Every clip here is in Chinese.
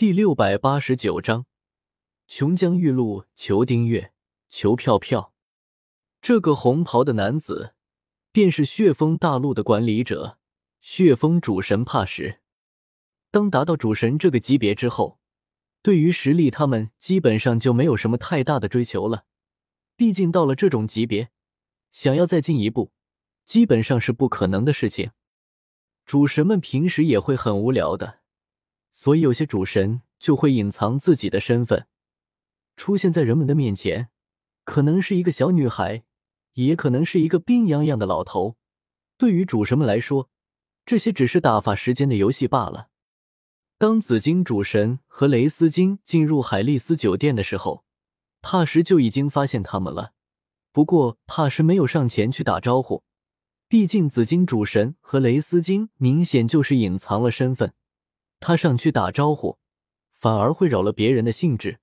第六百八十九章，琼浆玉露，求订阅，求票票。这个红袍的男子，便是血峰大陆的管理者，血峰主神帕什。当达到主神这个级别之后，对于实力，他们基本上就没有什么太大的追求了。毕竟到了这种级别，想要再进一步，基本上是不可能的事情。主神们平时也会很无聊的。所以，有些主神就会隐藏自己的身份，出现在人们的面前，可能是一个小女孩，也可能是一个病怏怏的老头。对于主神们来说，这些只是打发时间的游戏罢了。当紫金主神和雷斯金进入海丽丝酒店的时候，帕什就已经发现他们了。不过，帕什没有上前去打招呼，毕竟紫金主神和雷斯金明显就是隐藏了身份。他上去打招呼，反而会扰了别人的兴致，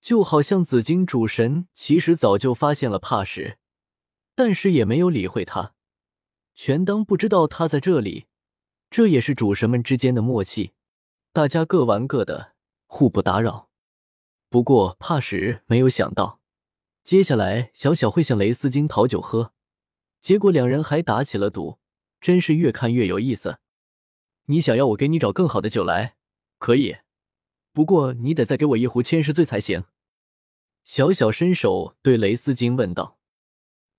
就好像紫金主神其实早就发现了帕什，但是也没有理会他，全当不知道他在这里。这也是主神们之间的默契，大家各玩各的，互不打扰。不过帕什没有想到，接下来小小会向雷斯金讨酒喝，结果两人还打起了赌，真是越看越有意思。你想要我给你找更好的酒来，可以，不过你得再给我一壶千世醉才行。小小伸手对雷斯金问道：“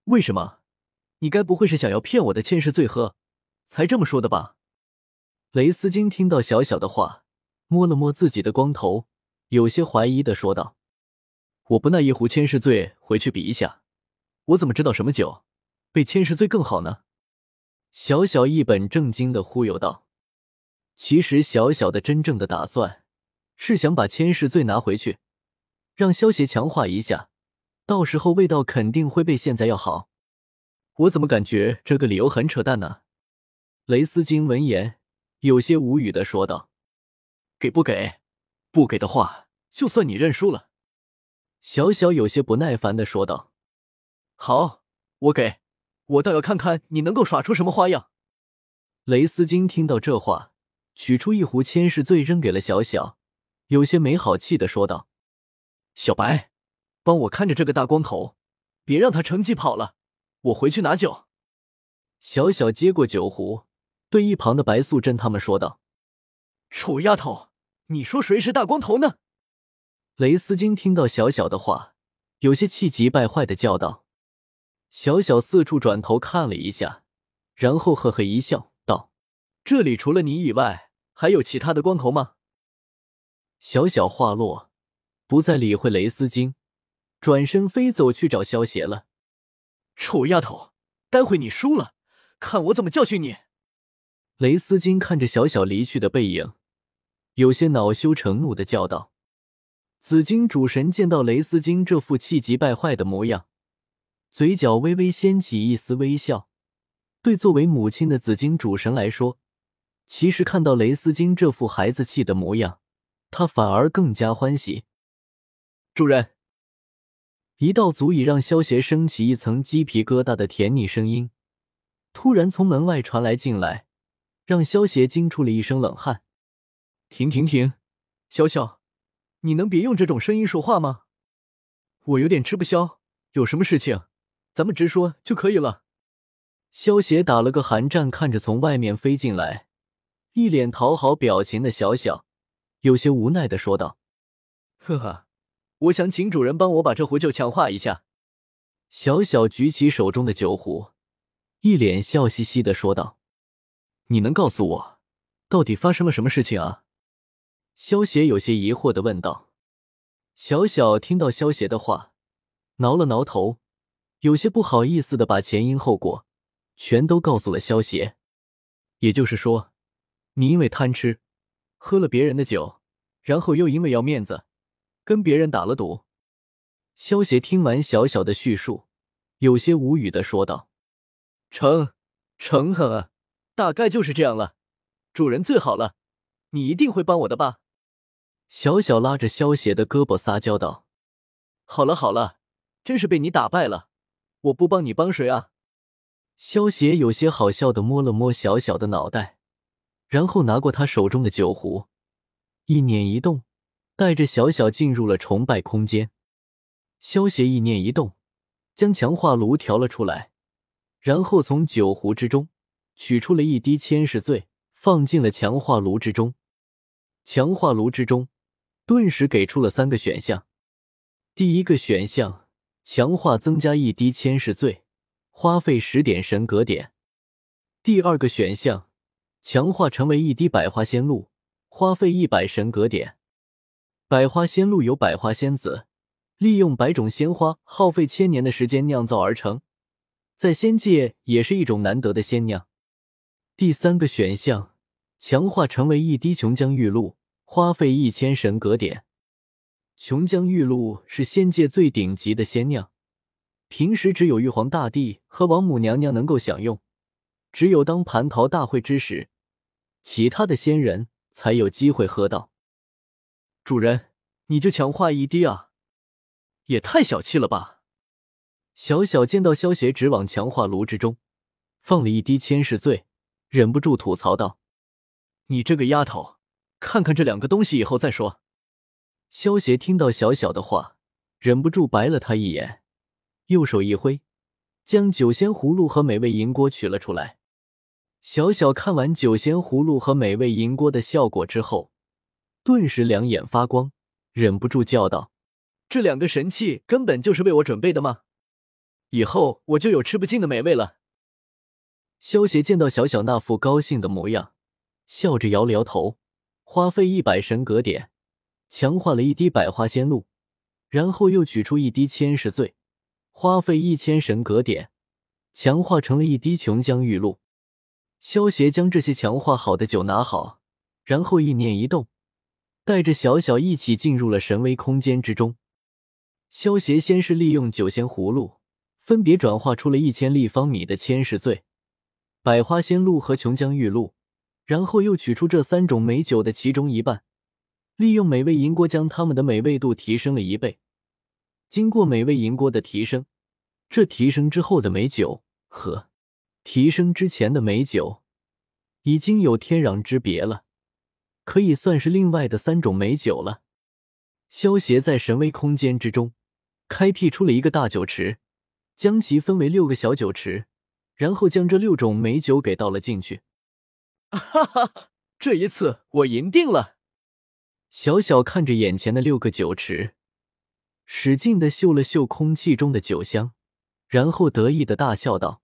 为什么？你该不会是想要骗我的千世醉喝，才这么说的吧？”雷斯金听到小小的话，摸了摸自己的光头，有些怀疑的说道：“我不那一壶千世醉回去比一下，我怎么知道什么酒比千世醉更好呢？”小小一本正经的忽悠道。其实小小的真正的打算是想把千世罪拿回去，让萧邪强化一下，到时候味道肯定会被现在要好。我怎么感觉这个理由很扯淡呢？雷斯金闻言有些无语的说道：“给不给？不给的话，就算你认输了。”小小有些不耐烦的说道：“好，我给，我倒要看看你能够耍出什么花样。”雷斯金听到这话。取出一壶千世醉，扔给了小小，有些没好气的说道：“小白，帮我看着这个大光头，别让他乘机跑了。我回去拿酒。”小小接过酒壶，对一旁的白素贞他们说道：“臭丫头，你说谁是大光头呢？”雷斯金听到小小的话，有些气急败坏的叫道：“小小！”四处转头看了一下，然后呵呵一笑，道：“这里除了你以外。”还有其他的光头吗？小小话落，不再理会雷斯金，转身飞走去找萧邪了。臭丫头，待会你输了，看我怎么教训你！雷斯金看着小小离去的背影，有些恼羞成怒的叫道。紫金主神见到雷斯金这副气急败坏的模样，嘴角微微掀起一丝微笑。对作为母亲的紫金主神来说，其实看到雷斯金这副孩子气的模样，他反而更加欢喜。主人，一道足以让萧邪升起一层鸡皮疙瘩的甜腻声音，突然从门外传来进来，让萧邪惊出了一身冷汗。停停停，萧萧，你能别用这种声音说话吗？我有点吃不消，有什么事情，咱们直说就可以了。萧邪打了个寒战，看着从外面飞进来。一脸讨好表情的小小，有些无奈的说道：“呵呵，我想请主人帮我把这壶酒强化一下。”小小举起手中的酒壶，一脸笑嘻嘻的说道：“你能告诉我，到底发生了什么事情啊？”萧邪有些疑惑的问道。小小听到萧邪的话，挠了挠头，有些不好意思的把前因后果全都告诉了萧邪。也就是说。你因为贪吃，喝了别人的酒，然后又因为要面子，跟别人打了赌。萧协听完小小的叙述，有些无语的说道：“成，成啊，大概就是这样了。主人最好了，你一定会帮我的吧？”小小拉着萧协的胳膊撒娇道：“好了好了，真是被你打败了，我不帮你帮谁啊？”萧协有些好笑的摸了摸小小的脑袋。然后拿过他手中的酒壶，意念一动，带着小小进入了崇拜空间。萧协意念一动，将强化炉调了出来，然后从酒壶之中取出了一滴千世醉，放进了强化炉之中。强化炉之中顿时给出了三个选项。第一个选项，强化增加一滴千世醉，花费十点神格点。第二个选项，强化成为一滴百花仙露，花费一百神格点。百花仙露由百花仙子利用百种鲜花，耗费千年的时间酿造而成，在仙界也是一种难得的仙酿。第三个选项，强化成为一滴琼浆玉露，花费一千神格点。琼浆玉露是仙界最顶级的仙酿，平时只有玉皇大帝和王母娘娘能够享用，只有当蟠桃大会之时，其他的仙人才有机会喝到。主人，你就强化一滴啊，也太小气了吧！小小见到萧邪只往强化炉之中放了一滴千世醉，忍不住吐槽道：“你这个丫头，看看这两个东西以后再说。”萧协听到小小的话，忍不住白了他一眼，右手一挥，将酒仙葫芦和美味银锅取了出来。小小看完酒仙葫芦和美味银锅的效果之后，顿时两眼发光，忍不住叫道：“这两个神器根本就是为我准备的吗？以后我就有吃不尽的美味了。”萧协见到小小那副高兴的模样，笑着摇了摇头，花费一百神格点。强化了一滴百花仙露，然后又取出一滴千石醉，花费一千神格点，强化成了一滴琼浆玉露。萧协将这些强化好的酒拿好，然后意念一动，带着小小一起进入了神威空间之中。萧协先是利用酒仙葫芦，分别转化出了一千立方米的千世醉、百花仙露和琼浆玉露，然后又取出这三种美酒的其中一半。利用美味银锅将它们的美味度提升了一倍。经过美味银锅的提升，这提升之后的美酒和提升之前的美酒已经有天壤之别了，可以算是另外的三种美酒了。萧协在神威空间之中开辟出了一个大酒池，将其分为六个小酒池，然后将这六种美酒给倒了进去。哈哈，这一次我赢定了！小小看着眼前的六个酒池，使劲的嗅了嗅空气中的酒香，然后得意的大笑道：“